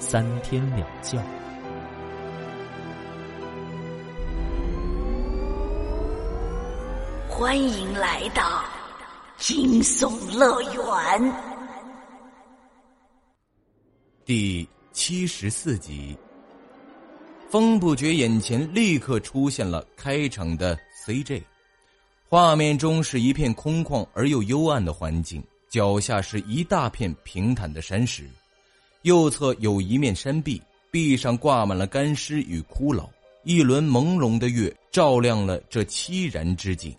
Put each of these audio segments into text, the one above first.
三天两觉。欢迎来到惊悚乐园第七十四集。风不觉眼前立刻出现了开场的 CJ。画面中是一片空旷而又幽暗的环境，脚下是一大片平坦的山石，右侧有一面山壁，壁上挂满了干尸与骷髅。一轮朦胧的月照亮了这凄然之景。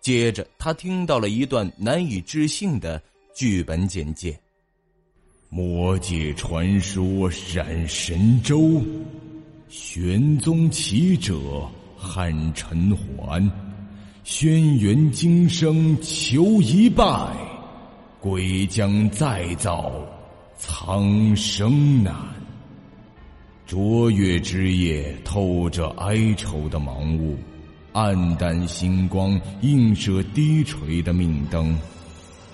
接着，他听到了一段难以置信的剧本简介：魔界传说闪神州，玄宗启者汉陈桓。轩辕今生求一拜，鬼将再造苍生难。卓越之夜透着哀愁的盲雾，暗淡星光映射低垂的命灯，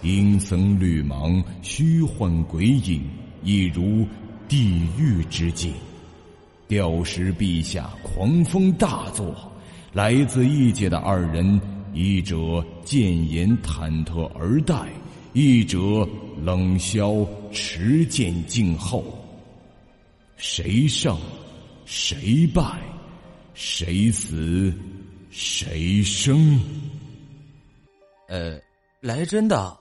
阴森绿芒，虚幻鬼影，一如地狱之境。吊石陛下狂风大作。来自异界的二人，一者谏言忐忑而待，一者冷笑持剑静候。谁胜，谁败，谁死，谁生？呃，来真的。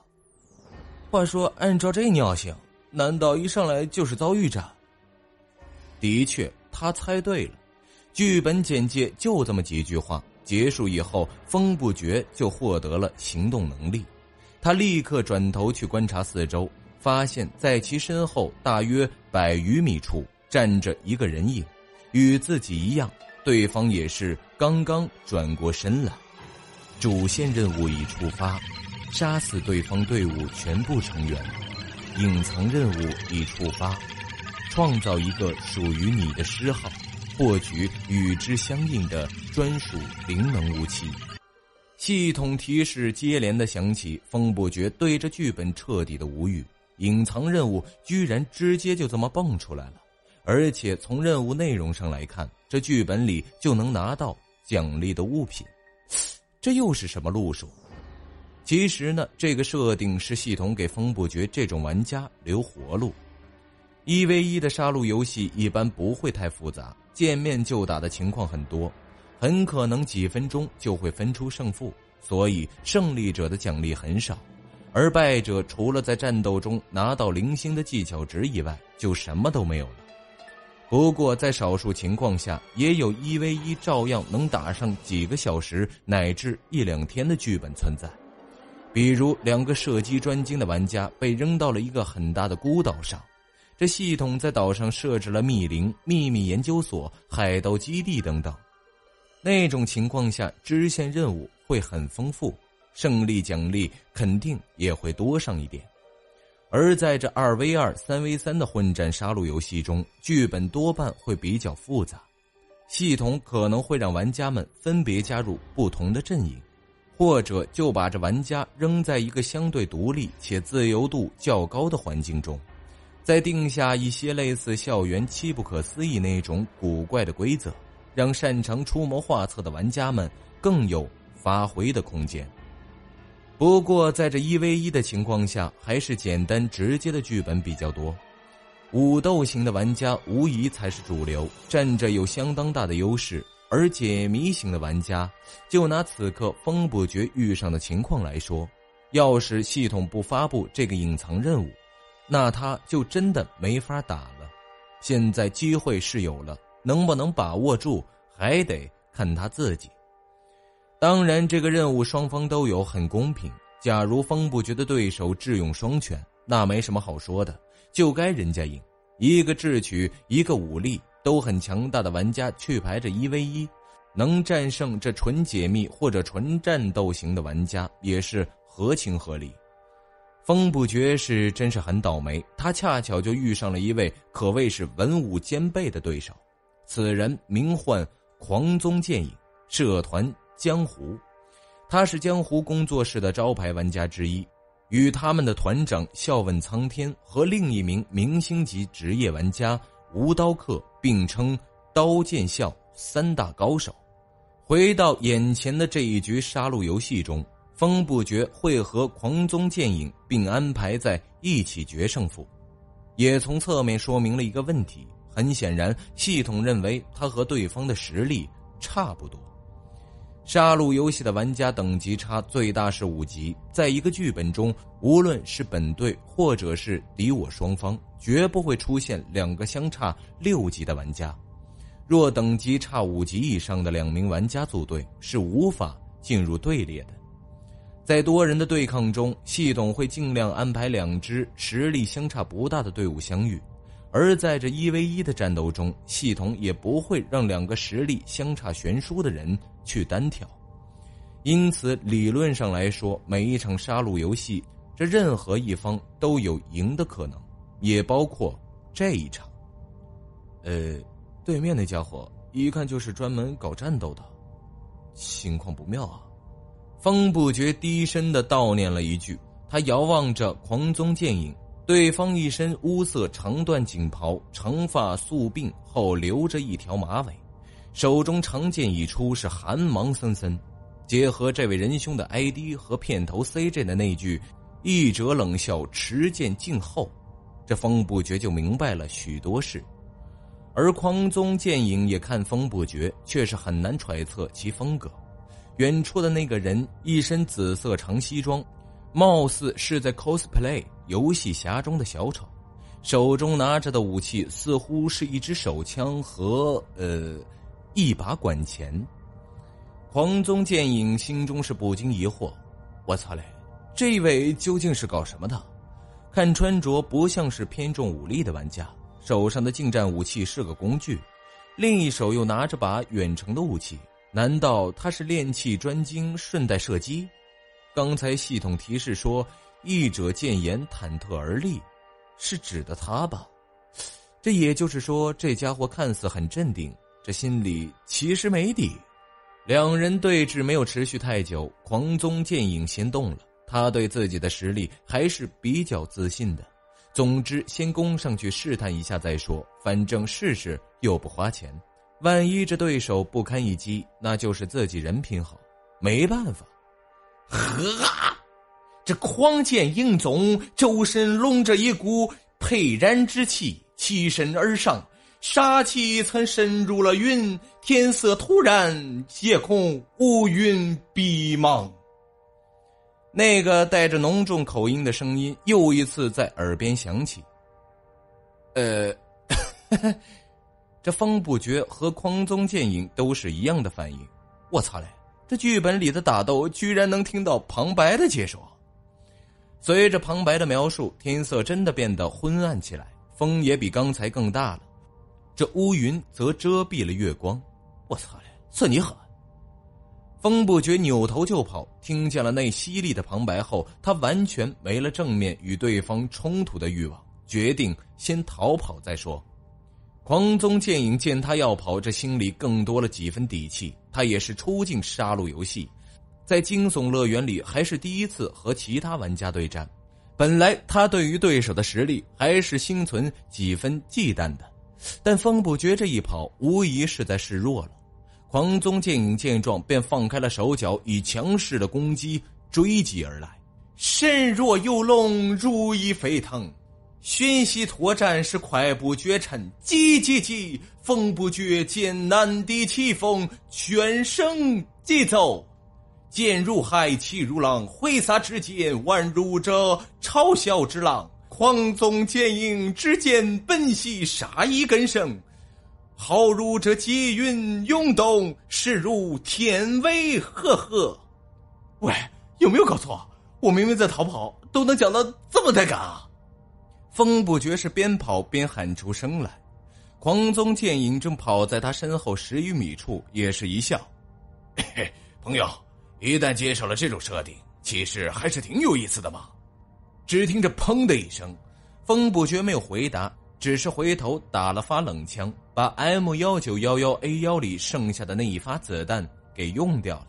话说，按照这尿性，难道一上来就是遭遇战？的确，他猜对了。剧本简介就这么几句话，结束以后，风不觉就获得了行动能力。他立刻转头去观察四周，发现在其身后大约百余米处站着一个人影，与自己一样，对方也是刚刚转过身来。主线任务已触发，杀死对方队伍全部成员。隐藏任务已触发，创造一个属于你的诗号。获取与之相应的专属灵能武器。系统提示接连的响起，风不觉对着剧本彻底的无语。隐藏任务居然直接就这么蹦出来了，而且从任务内容上来看，这剧本里就能拿到奖励的物品，这又是什么路数？其实呢，这个设定是系统给风不绝这种玩家留活路。一 v 一的杀戮游戏一般不会太复杂。见面就打的情况很多，很可能几分钟就会分出胜负，所以胜利者的奖励很少，而败者除了在战斗中拿到零星的技巧值以外，就什么都没有了。不过在少数情况下，也有一 v 一照样能打上几个小时乃至一两天的剧本存在，比如两个射击专精的玩家被扔到了一个很大的孤岛上。这系统在岛上设置了密林、秘密研究所、海盗基地等等，那种情况下支线任务会很丰富，胜利奖励肯定也会多上一点。而在这二 v 二、三 v 三的混战杀戮游戏中，剧本多半会比较复杂，系统可能会让玩家们分别加入不同的阵营，或者就把这玩家扔在一个相对独立且自由度较高的环境中。再定下一些类似校园七不可思议那种古怪的规则，让擅长出谋划策的玩家们更有发挥的空间。不过，在这一 v 一的情况下，还是简单直接的剧本比较多。武斗型的玩家无疑才是主流，站着有相当大的优势。而解谜型的玩家，就拿此刻风不绝遇上的情况来说，要是系统不发布这个隐藏任务。那他就真的没法打了。现在机会是有了，能不能把握住，还得看他自己。当然，这个任务双方都有，很公平。假如风不觉的对手智勇双全，那没什么好说的，就该人家赢。一个智取，一个武力都很强大的玩家去排着一 v 一，能战胜这纯解密或者纯战斗型的玩家也是合情合理。风不绝是真是很倒霉，他恰巧就遇上了一位可谓是文武兼备的对手。此人名唤狂宗剑影，社团江湖，他是江湖工作室的招牌玩家之一，与他们的团长笑问苍天和另一名明星级职业玩家无刀客并称刀剑笑三大高手。回到眼前的这一局杀戮游戏中。风不绝会和狂宗剑影并安排在一起决胜负，也从侧面说明了一个问题。很显然，系统认为他和对方的实力差不多。杀戮游戏的玩家等级差最大是五级，在一个剧本中，无论是本队或者是敌我双方，绝不会出现两个相差六级的玩家。若等级差五级以上的两名玩家组队，是无法进入队列的。在多人的对抗中，系统会尽量安排两支实力相差不大的队伍相遇；而在这一 v 一的战斗中，系统也不会让两个实力相差悬殊的人去单挑。因此，理论上来说，每一场杀戮游戏，这任何一方都有赢的可能，也包括这一场。呃，对面那家伙一看就是专门搞战斗的，情况不妙啊！风不觉低声的悼念了一句，他遥望着狂宗剑影，对方一身乌色长缎锦袍，长发素鬓后留着一条马尾，手中长剑一出是寒芒森森，结合这位仁兄的 ID 和片头 CJ 的那句“一者冷笑，持剑静候”，这风不觉就明白了许多事，而狂宗剑影也看风不觉，却是很难揣测其风格。远处的那个人一身紫色长西装，貌似是在 cosplay 游戏侠中的小丑，手中拿着的武器似乎是一支手枪和呃一把管钳。黄宗剑影心中是不禁疑惑：我操嘞，这位究竟是搞什么的？看穿着不像是偏重武力的玩家，手上的近战武器是个工具，另一手又拿着把远程的武器。难道他是炼器专精，顺带射击？刚才系统提示说“义者见言，忐忑而立”，是指的他吧？这也就是说，这家伙看似很镇定，这心里其实没底。两人对峙没有持续太久，狂宗剑影先动了。他对自己的实力还是比较自信的。总之，先攻上去试探一下再说，反正试试又不花钱。万一这对手不堪一击，那就是自己人品好，没办法。呵，这狂剑影宗周身笼着一股沛然之气，欺身而上，杀气曾深入了云，天色突然，夜空乌云蔽茫。那个带着浓重口音的声音又一次在耳边响起。呃。这风不绝和狂宗剑影都是一样的反应。我操嘞！这剧本里的打斗居然能听到旁白的解说。随着旁白的描述，天色真的变得昏暗起来，风也比刚才更大了。这乌云则遮蔽了月光。我操嘞！算你狠！风不绝扭头就跑，听见了那犀利的旁白后，他完全没了正面与对方冲突的欲望，决定先逃跑再说。狂宗剑影见他要跑，这心里更多了几分底气。他也是初进杀戮游戏，在惊悚乐园里还是第一次和其他玩家对战。本来他对于对手的实力还是心存几分忌惮的，但风不绝这一跑，无疑是在示弱了。狂宗剑影见状，便放开了手脚，以强势的攻击追击而来。身若游龙，如翼飞腾。瞬息拓展是快步绝尘，急急急！风不绝见难敌气风，全声疾走。剑如海，气如浪，挥洒之间宛如这嘲笑之浪。狂宗剑影之剑奔袭杀意更盛，好如这积云涌动，势如天威赫赫。喂，有没有搞错？我明明在逃跑，都能讲到这么带感啊！风不觉是边跑边喊出声来。狂宗剑影正跑在他身后十余米处，也是一笑：“嘿嘿，朋友，一旦接受了这种设定，其实还是挺有意思的嘛。”只听着“砰”的一声，风不觉没有回答，只是回头打了发冷枪，把 M 幺九幺幺 A 幺里剩下的那一发子弹给用掉了。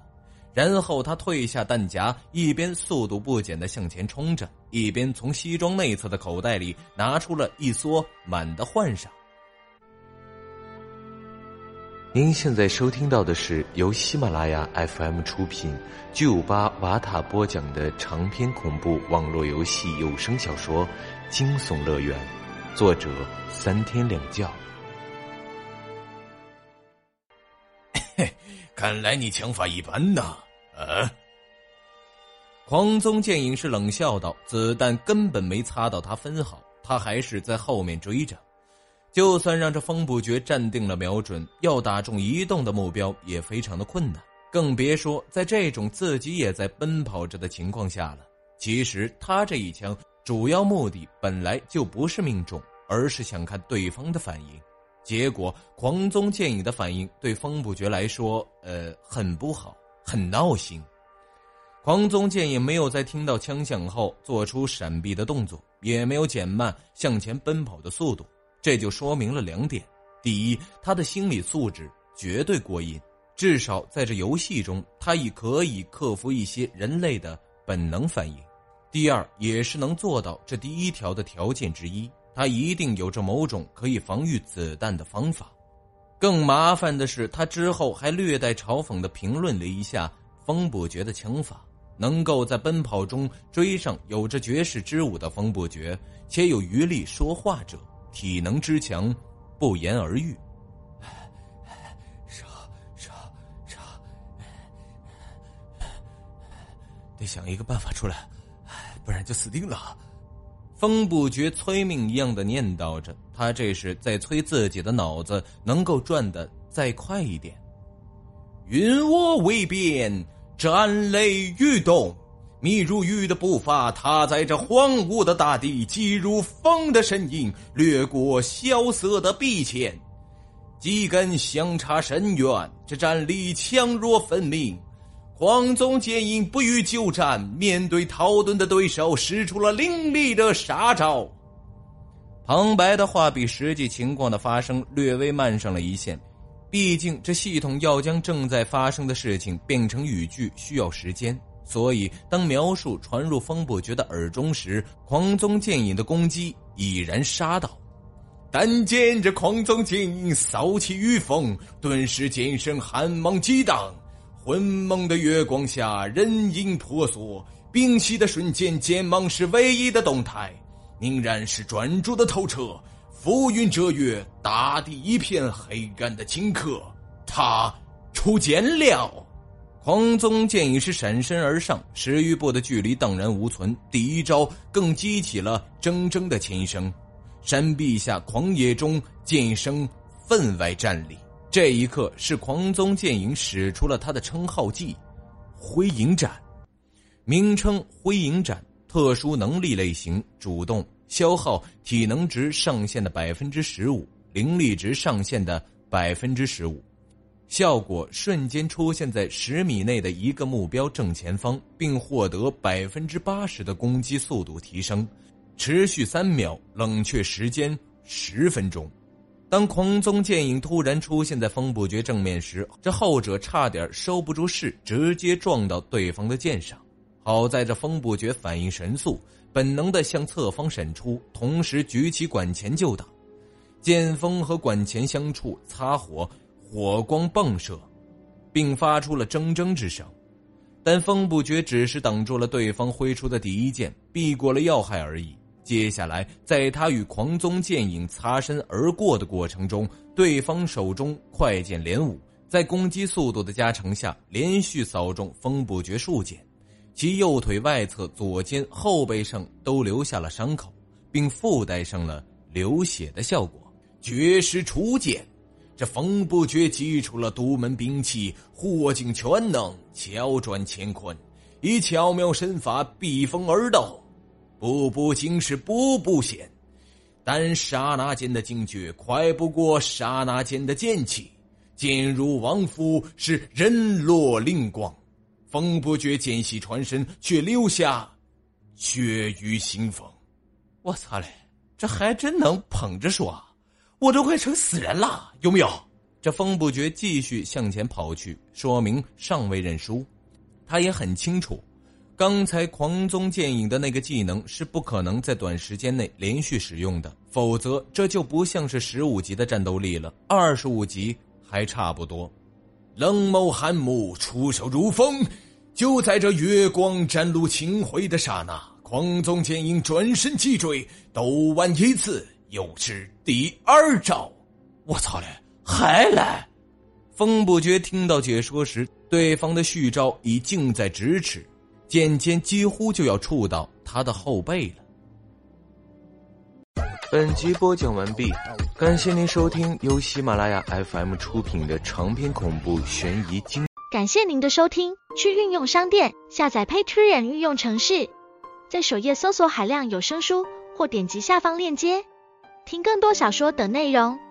然后他退下弹夹，一边速度不减的向前冲着，一边从西装内侧的口袋里拿出了一梭满的换上。您现在收听到的是由喜马拉雅 FM 出品、巨五八瓦塔播讲的长篇恐怖网络游戏有声小说《惊悚乐园》，作者三天两觉。嘿，看来你枪法一般呐。啊！狂宗剑影是冷笑道：“子弹根本没擦到他分毫，他还是在后面追着。就算让这风不绝站定了瞄准，要打中移动的目标也非常的困难，更别说在这种自己也在奔跑着的情况下了。其实他这一枪主要目的本来就不是命中，而是想看对方的反应。结果狂宗剑影的反应对风不绝来说，呃，很不好。”很闹心，狂宗剑影没有在听到枪响后做出闪避的动作，也没有减慢向前奔跑的速度。这就说明了两点：第一，他的心理素质绝对过硬，至少在这游戏中，他已可以克服一些人类的本能反应；第二，也是能做到这第一条的条件之一，他一定有着某种可以防御子弹的方法。更麻烦的是，他之后还略带嘲讽的评论了一下风不绝的枪法。能够在奔跑中追上有着绝世之武的风不绝，且有余力说话者，体能之强，不言而喻。得想一个办法出来，不然就死定了。风不绝催命一样的念叨着，他这是在催自己的脑子能够转的再快一点。云窝未变，战雷欲动，密如雨的步伐踏在这荒芜的大地，疾如风的身影掠过萧瑟的壁前，几根相差甚远，这战力强弱分明。黄宗剑影不予久战，面对逃遁的对手，使出了凌厉的杀招。旁白的话比实际情况的发生略微慢上了一线，毕竟这系统要将正在发生的事情变成语句需要时间，所以当描述传入风不绝的耳中时，狂宗剑影的攻击已然杀到。但见这狂宗剑影扫起雨风，顿时剑身寒芒激荡。昏蒙的月光下，人影婆娑。屏息的瞬间，剑芒是唯一的动态，凝然是专注的透彻。浮云遮月，大地一片黑暗的顷刻，他出剑了。狂宗剑影是闪身而上，十余步的距离荡然无存。第一招更激起了铮铮的琴声，山壁下狂野中，剑声分外战栗。这一刻，是狂宗剑影使出了他的称号技——灰影斩。名称“灰影斩”，特殊能力类型：主动，消耗体能值上限的百分之十五，灵力值上限的百分之十五。效果：瞬间出现在十米内的一个目标正前方，并获得百分之八十的攻击速度提升，持续三秒，冷却时间十分钟。当狂宗剑影突然出现在风不绝正面时，这后者差点收不住势，直接撞到对方的剑上。好在这风不绝反应神速，本能的向侧方闪出，同时举起管钳就打。剑锋和管钳相触，擦火，火光迸射，并发出了铮铮之声。但风不绝只是挡住了对方挥出的第一剑，避过了要害而已。接下来，在他与狂宗剑影擦身而过的过程中，对方手中快剑连舞，在攻击速度的加成下，连续扫中风不绝数剑，其右腿外侧、左肩、后背上都留下了伤口，并附带上了流血的效果。绝世初剑，这风不觉祭出了独门兵器——火镜全能，巧转乾坤，以巧妙身法避风而斗。步步惊是步步险，但刹那间的惊觉快不过刹那间的剑气，剑入王府是人落灵光。风不觉见隙传身，却留下血雨腥风。我操嘞，这还真能捧着说，我都快成死人了，有没有？这风不觉继续向前跑去，说明尚未认输。他也很清楚，刚才狂宗剑影的那个技能是不可能在短时间内连续使用的，否则这就不像是十五级的战斗力了，二十五级还差不多。冷眸寒目，出手如风。就在这月光展露清辉的刹那，狂宗剑影转身击坠，斗完一次，又是第二招。我操嘞，还来！风不觉听到解说时，对方的续招已近在咫尺，剑尖几乎就要触到他的后背了。本集播讲完毕，感谢您收听由喜马拉雅 FM 出品的长篇恐怖悬疑惊。感谢您的收听，去运用商店下载 Patreon 运用城市，在首页搜索海量有声书，或点击下方链接听更多小说等内容。